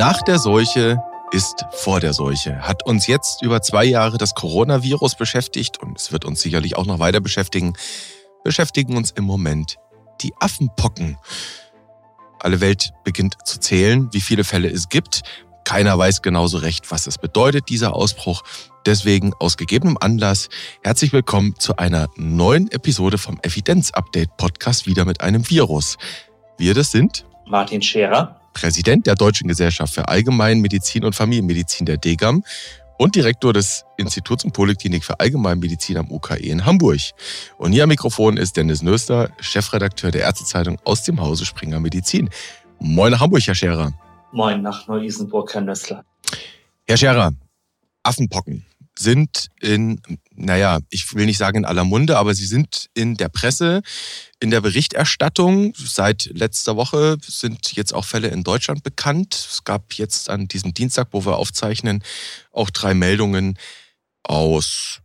Nach der Seuche ist vor der Seuche. Hat uns jetzt über zwei Jahre das Coronavirus beschäftigt und es wird uns sicherlich auch noch weiter beschäftigen. Beschäftigen uns im Moment die Affenpocken. Alle Welt beginnt zu zählen, wie viele Fälle es gibt. Keiner weiß genauso recht, was es bedeutet, dieser Ausbruch. Deswegen aus gegebenem Anlass herzlich willkommen zu einer neuen Episode vom Evidenz-Update Podcast wieder mit einem Virus. Wir das sind Martin Scherer Präsident der Deutschen Gesellschaft für Allgemeinmedizin und Familienmedizin der DGAM und Direktor des Instituts und Poliklinik für Allgemeinmedizin am UKE in Hamburg. Und hier am Mikrofon ist Dennis Nöster, Chefredakteur der Ärztezeitung aus dem Hause Springer Medizin. Moin nach Hamburg, Herr Scherer. Moin nach Neu-Isenburg, Herr Nössler. Herr Scherer, Affenpocken sind in, naja, ich will nicht sagen in aller Munde, aber sie sind in der Presse, in der Berichterstattung. Seit letzter Woche sind jetzt auch Fälle in Deutschland bekannt. Es gab jetzt an diesem Dienstag, wo wir aufzeichnen, auch drei Meldungen aus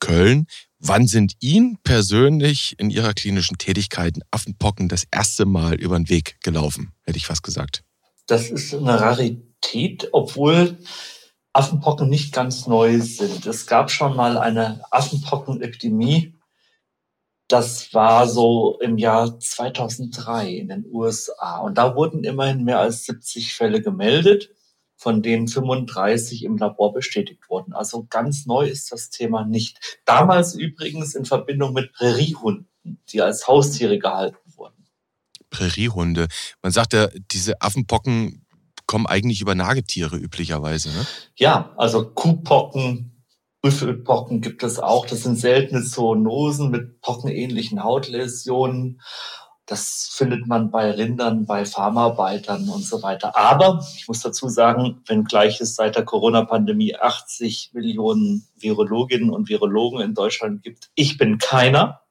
Köln. Wann sind Ihnen persönlich in Ihrer klinischen Tätigkeit Affenpocken das erste Mal über den Weg gelaufen, hätte ich fast gesagt? Das ist eine Rarität, obwohl Affenpocken nicht ganz neu sind. Es gab schon mal eine Affenpockenepidemie. Das war so im Jahr 2003 in den USA. Und da wurden immerhin mehr als 70 Fälle gemeldet, von denen 35 im Labor bestätigt wurden. Also ganz neu ist das Thema nicht. Damals übrigens in Verbindung mit Präriehunden, die als Haustiere gehalten wurden. Präriehunde. Man sagt ja, diese Affenpocken kommen eigentlich über Nagetiere üblicherweise. Ne? Ja, also Kuhpocken, Büffelpocken gibt es auch. Das sind seltene Zoonosen mit pockenähnlichen Hautläsionen. Das findet man bei Rindern, bei Farmarbeitern und so weiter. Aber ich muss dazu sagen, wenngleich es seit der Corona-Pandemie 80 Millionen Virologinnen und Virologen in Deutschland gibt, ich bin keiner.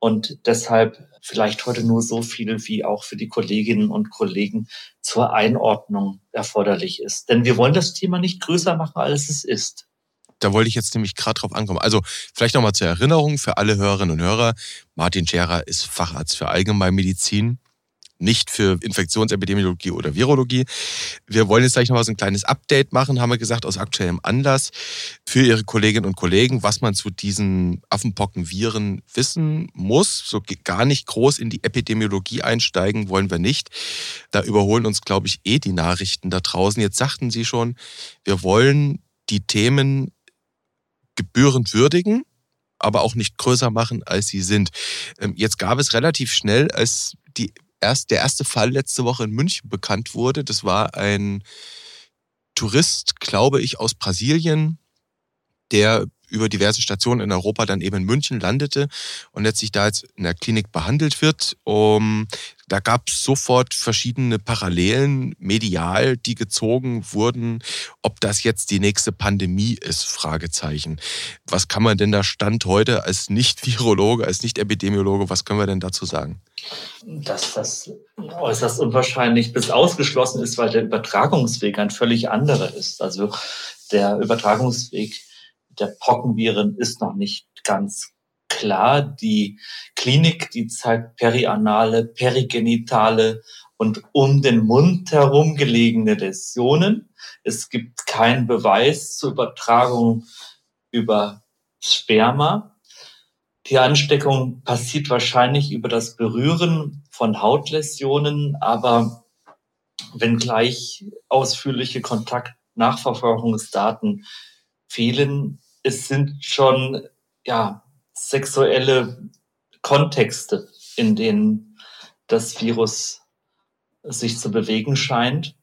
Und deshalb vielleicht heute nur so viel, wie auch für die Kolleginnen und Kollegen zur Einordnung erforderlich ist. Denn wir wollen das Thema nicht größer machen, als es ist. Da wollte ich jetzt nämlich gerade drauf ankommen. Also vielleicht nochmal zur Erinnerung für alle Hörerinnen und Hörer. Martin Scherer ist Facharzt für Allgemeinmedizin nicht für Infektionsepidemiologie oder Virologie. Wir wollen jetzt gleich noch mal so ein kleines Update machen, haben wir gesagt, aus aktuellem Anlass für Ihre Kolleginnen und Kollegen, was man zu diesen Affenpockenviren wissen muss. So gar nicht groß in die Epidemiologie einsteigen wollen wir nicht. Da überholen uns, glaube ich, eh die Nachrichten da draußen. Jetzt sagten Sie schon, wir wollen die Themen gebührend würdigen aber auch nicht größer machen, als sie sind. Ähm, jetzt gab es relativ schnell, als die erst der erste Fall letzte Woche in München bekannt wurde. Das war ein Tourist, glaube ich, aus Brasilien, der über diverse Stationen in Europa dann eben in München landete und letztlich da jetzt in der Klinik behandelt wird. Um, da gab es sofort verschiedene Parallelen medial, die gezogen wurden, ob das jetzt die nächste Pandemie ist, Fragezeichen. Was kann man denn da Stand heute als Nicht-Virologe, als Nicht-Epidemiologe, was können wir denn dazu sagen? Dass das äußerst unwahrscheinlich bis ausgeschlossen ist, weil der Übertragungsweg ein völlig anderer ist. Also der Übertragungsweg der Pockenviren ist noch nicht ganz klar. Die Klinik, die zeigt perianale, perigenitale und um den Mund herum gelegene Läsionen. Es gibt keinen Beweis zur Übertragung über Sperma. Die Ansteckung passiert wahrscheinlich über das Berühren von Hautläsionen, aber wenngleich ausführliche Kontaktnachverfolgungsdaten fehlen, es sind schon ja sexuelle Kontexte, in denen das Virus sich zu bewegen scheint.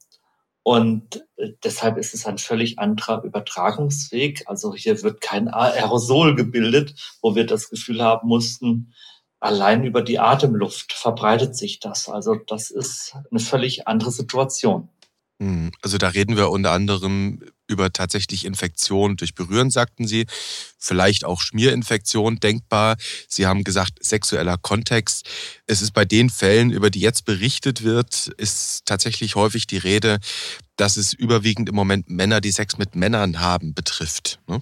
Und deshalb ist es ein völlig anderer Übertragungsweg. Also hier wird kein Aerosol gebildet, wo wir das Gefühl haben mussten, allein über die Atemluft verbreitet sich das. Also das ist eine völlig andere Situation. Hm, also da reden wir unter anderem über tatsächlich Infektion durch Berühren, sagten Sie. Vielleicht auch Schmierinfektion denkbar. Sie haben gesagt, sexueller Kontext. Es ist bei den Fällen, über die jetzt berichtet wird, ist tatsächlich häufig die Rede, dass es überwiegend im Moment Männer, die Sex mit Männern haben, betrifft. Ne?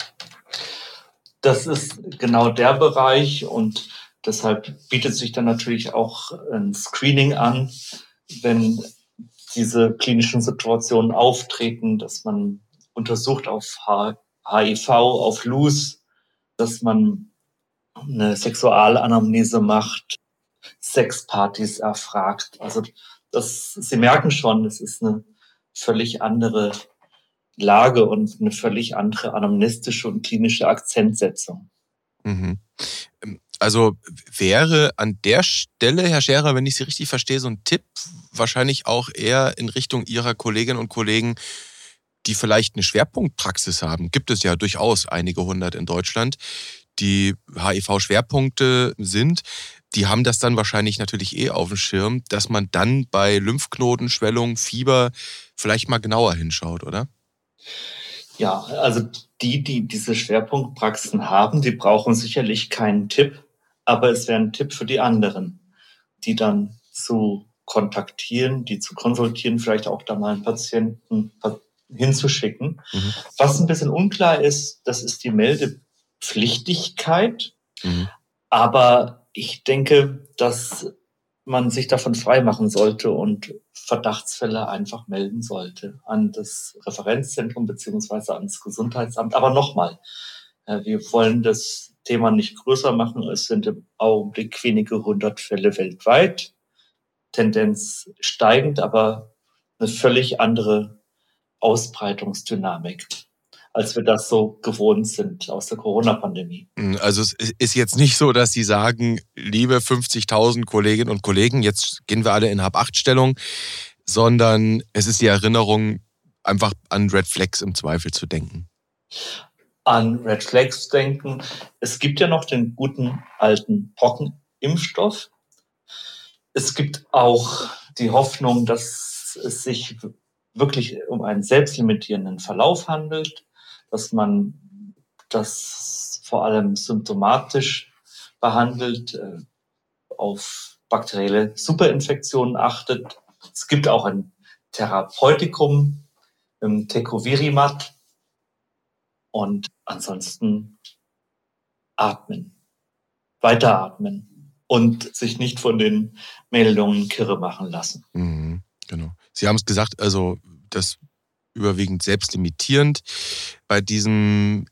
Das ist genau der Bereich und deshalb bietet sich dann natürlich auch ein Screening an, wenn diese klinischen Situationen auftreten, dass man untersucht auf HIV, auf Luz, dass man eine Sexualanamnese macht, Sexpartys erfragt. Also das, Sie merken schon, es ist eine völlig andere Lage und eine völlig andere anamnestische und klinische Akzentsetzung. Mhm. Also wäre an der Stelle, Herr Scherer, wenn ich Sie richtig verstehe, so ein Tipp wahrscheinlich auch eher in Richtung Ihrer Kolleginnen und Kollegen, die vielleicht eine Schwerpunktpraxis haben. Gibt es ja durchaus einige hundert in Deutschland, die HIV-Schwerpunkte sind. Die haben das dann wahrscheinlich natürlich eh auf dem Schirm, dass man dann bei Lymphknotenschwellung, Fieber vielleicht mal genauer hinschaut, oder? Ja, also die, die diese Schwerpunktpraxen haben, die brauchen sicherlich keinen Tipp, aber es wäre ein Tipp für die anderen, die dann zu kontaktieren, die zu konsultieren, vielleicht auch da mal einen Patienten hinzuschicken. Mhm. Was ein bisschen unklar ist, das ist die Meldepflichtigkeit. Mhm. Aber ich denke, dass man sich davon freimachen sollte und Verdachtsfälle einfach melden sollte an das Referenzzentrum beziehungsweise ans Gesundheitsamt. Aber nochmal, äh, wir wollen das Thema nicht größer machen. Es sind im Augenblick wenige hundert Fälle weltweit. Tendenz steigend, aber eine völlig andere Ausbreitungsdynamik als wir das so gewohnt sind aus der Corona-Pandemie. Hm, also es ist jetzt nicht so, dass Sie sagen, liebe 50.000 Kolleginnen und Kollegen, jetzt gehen wir alle in Hab-8-Stellung, sondern es ist die Erinnerung, einfach an Red Flags im Zweifel zu denken. An Red Flags denken. Es gibt ja noch den guten alten Pockenimpfstoff. Es gibt auch die Hoffnung, dass es sich wirklich um einen selbstlimitierenden Verlauf handelt dass man das vor allem symptomatisch behandelt, äh, auf bakterielle Superinfektionen achtet. Es gibt auch ein Therapeutikum, im Tecovirimat und ansonsten atmen, weiteratmen und sich nicht von den Meldungen kirre machen lassen. Mhm, genau. Sie haben es gesagt, also das überwiegend selbstlimitierend. Bei diesem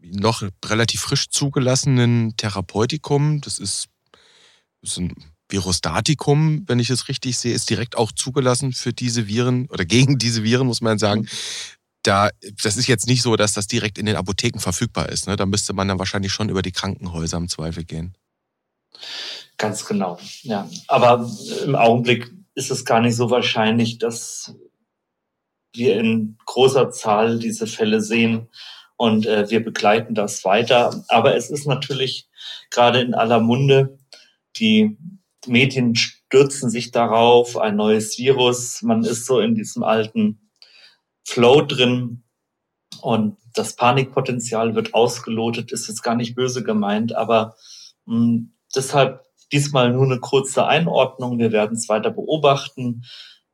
noch relativ frisch zugelassenen Therapeutikum, das ist, das ist ein Virostatikum, wenn ich es richtig sehe, ist direkt auch zugelassen für diese Viren oder gegen diese Viren, muss man sagen. Da, das ist jetzt nicht so, dass das direkt in den Apotheken verfügbar ist. Ne? Da müsste man dann wahrscheinlich schon über die Krankenhäuser im Zweifel gehen. Ganz genau, ja. Aber im Augenblick ist es gar nicht so wahrscheinlich, dass wir in großer Zahl diese Fälle sehen und äh, wir begleiten das weiter. Aber es ist natürlich gerade in aller Munde, die Medien stürzen sich darauf, ein neues Virus, man ist so in diesem alten Flow drin und das Panikpotenzial wird ausgelotet, ist jetzt gar nicht böse gemeint, aber mh, hm, deshalb diesmal nur eine kurze Einordnung. Wir werden es weiter beobachten.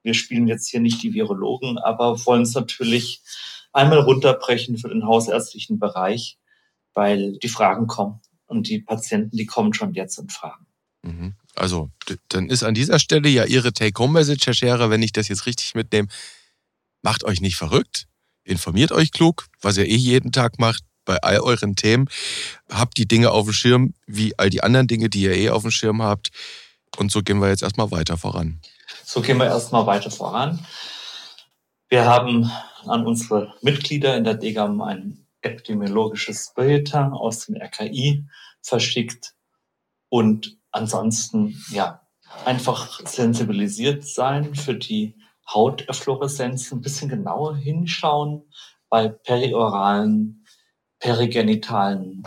Wir spielen jetzt hier nicht die Virologen, aber wollen es natürlich einmal runterbrechen für den hausärztlichen Bereich, weil die Fragen kommen und die Patienten, die kommen schon jetzt und fragen. Mhm. Also, dann ist an dieser Stelle ja Ihre Take-Home-Message, Herr Scherer, wenn ich das jetzt richtig mitnehme. Macht euch nicht verrückt, informiert euch klug, was ihr eh jeden Tag macht bei all euren Themen. Habt die Dinge auf dem Schirm, wie all die anderen Dinge, die ihr eh auf dem Schirm habt. Und so gehen wir jetzt erstmal weiter voran. So gehen wir erstmal weiter voran. Wir haben an unsere Mitglieder in der DGAM ein epidemiologisches Bulletin aus dem RKI verschickt und ansonsten, ja, einfach sensibilisiert sein für die Hauteffloreszenz, ein bisschen genauer hinschauen bei perioralen, perigenitalen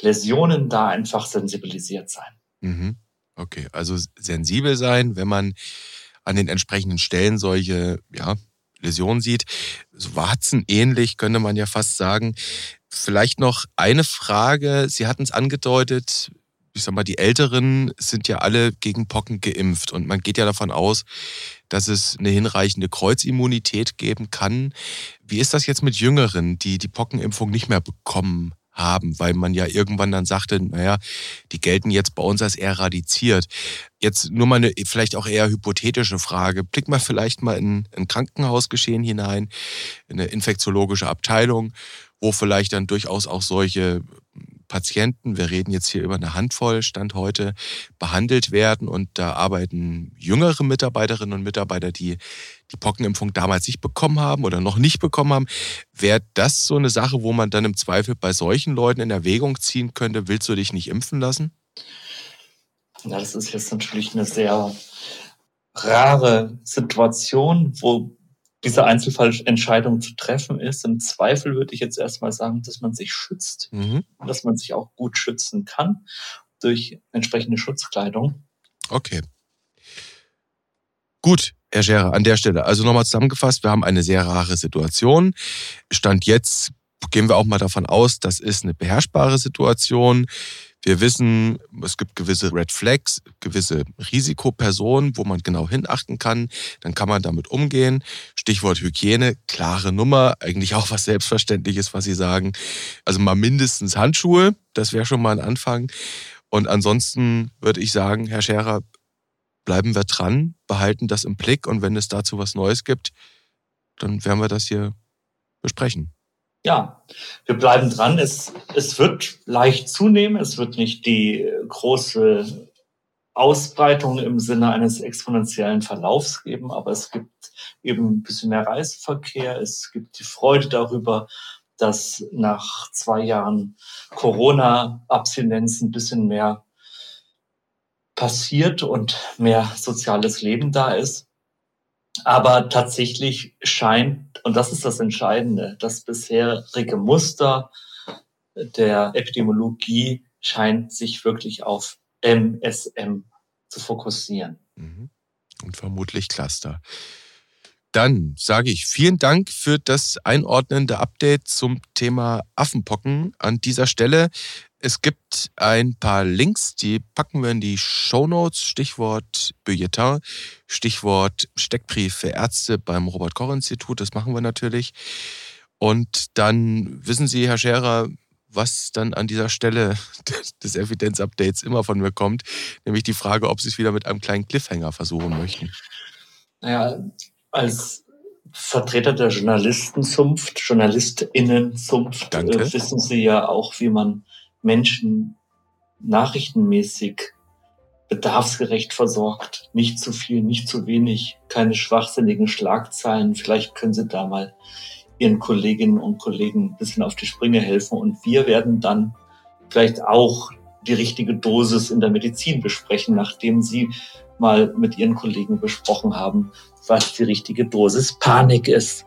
Läsionen, da einfach sensibilisiert sein. Mhm. Okay, also sensibel sein, wenn man an den entsprechenden Stellen solche ja, Läsionen sieht. So Warzen ähnlich könnte man ja fast sagen. Vielleicht noch eine Frage. Sie hatten es angedeutet, ich sag mal, die Älteren sind ja alle gegen Pocken geimpft und man geht ja davon aus, dass es eine hinreichende Kreuzimmunität geben kann. Wie ist das jetzt mit Jüngeren, die die Pockenimpfung nicht mehr bekommen haben, weil man ja irgendwann dann sagte, naja, die gelten jetzt bei uns als erradiziert. Jetzt nur mal eine vielleicht auch eher hypothetische Frage. Blick mal vielleicht mal in ein Krankenhausgeschehen hinein, in eine infektiologische Abteilung, wo vielleicht dann durchaus auch solche Patienten, wir reden jetzt hier über eine Handvoll Stand heute, behandelt werden. Und da arbeiten jüngere Mitarbeiterinnen und Mitarbeiter, die die Pockenimpfung damals nicht bekommen haben oder noch nicht bekommen haben. Wäre das so eine Sache, wo man dann im Zweifel bei solchen Leuten in Erwägung ziehen könnte, willst du dich nicht impfen lassen? Ja, das ist jetzt natürlich eine sehr rare Situation, wo diese Einzelfallentscheidung zu treffen ist. Im Zweifel würde ich jetzt erstmal sagen, dass man sich schützt, mhm. dass man sich auch gut schützen kann durch entsprechende Schutzkleidung. Okay. Gut, Herr Scherer, an der Stelle. Also nochmal zusammengefasst, wir haben eine sehr rare Situation. Stand jetzt gehen wir auch mal davon aus, das ist eine beherrschbare Situation. Wir wissen, es gibt gewisse Red Flags, gewisse Risikopersonen, wo man genau hinachten kann. Dann kann man damit umgehen. Stichwort Hygiene, klare Nummer, eigentlich auch was Selbstverständliches, was Sie sagen. Also mal mindestens Handschuhe, das wäre schon mal ein Anfang. Und ansonsten würde ich sagen, Herr Scherer, bleiben wir dran, behalten das im Blick und wenn es dazu was Neues gibt, dann werden wir das hier besprechen ja, wir bleiben dran. Es, es wird leicht zunehmen. Es wird nicht die große Ausbreitung im Sinne eines exponentiellen Verlaufs geben, aber es gibt eben ein bisschen mehr Reiseverkehr. Es gibt die Freude darüber, dass nach zwei Jahren Corona-Abstinenz ein bisschen mehr passiert und mehr soziales Leben da ist. Aber tatsächlich scheint, und das ist das Entscheidende, das bisherige Muster der Epidemiologie scheint sich wirklich auf MSM zu fokussieren. Mhm. Und vermutlich Cluster. Dann sage ich vielen Dank für das einordnende Update zum Thema Affenpocken an dieser Stelle. Es gibt ein paar Links, die packen wir in die Show Notes. Stichwort Bulletin, Stichwort Steckbrief für Ärzte beim Robert-Koch-Institut. Das machen wir natürlich. Und dann wissen Sie, Herr Scherer, was dann an dieser Stelle des Evidenz-Updates immer von mir kommt, nämlich die Frage, ob Sie es wieder mit einem kleinen Cliffhanger versuchen möchten. Naja, als Vertreter der Journalistenzunft, JournalistInnenzunft, äh, wissen Sie ja auch, wie man Menschen nachrichtenmäßig bedarfsgerecht versorgt. Nicht zu viel, nicht zu wenig, keine schwachsinnigen Schlagzeilen. Vielleicht können Sie da mal Ihren Kolleginnen und Kollegen ein bisschen auf die Sprünge helfen. Und wir werden dann vielleicht auch die richtige Dosis in der Medizin besprechen, nachdem Sie mal mit Ihren Kollegen besprochen haben, was die richtige Dosis Panik ist.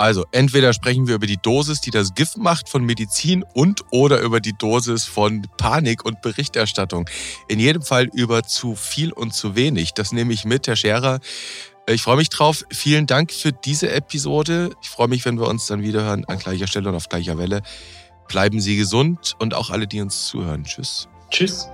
Also entweder sprechen wir über die Dosis, die das Gift macht von Medizin und oder über die Dosis von Panik und Berichterstattung. In jedem Fall über zu viel und zu wenig. Das nehme ich mit, Herr Scherer. Ich freue mich drauf. Vielen Dank für diese Episode. Ich freue mich, wenn wir uns dann wieder hören an gleicher Stelle und auf gleicher Welle. Bleiben Sie gesund und auch alle, die uns zuhören. Tschüss. Tschüss.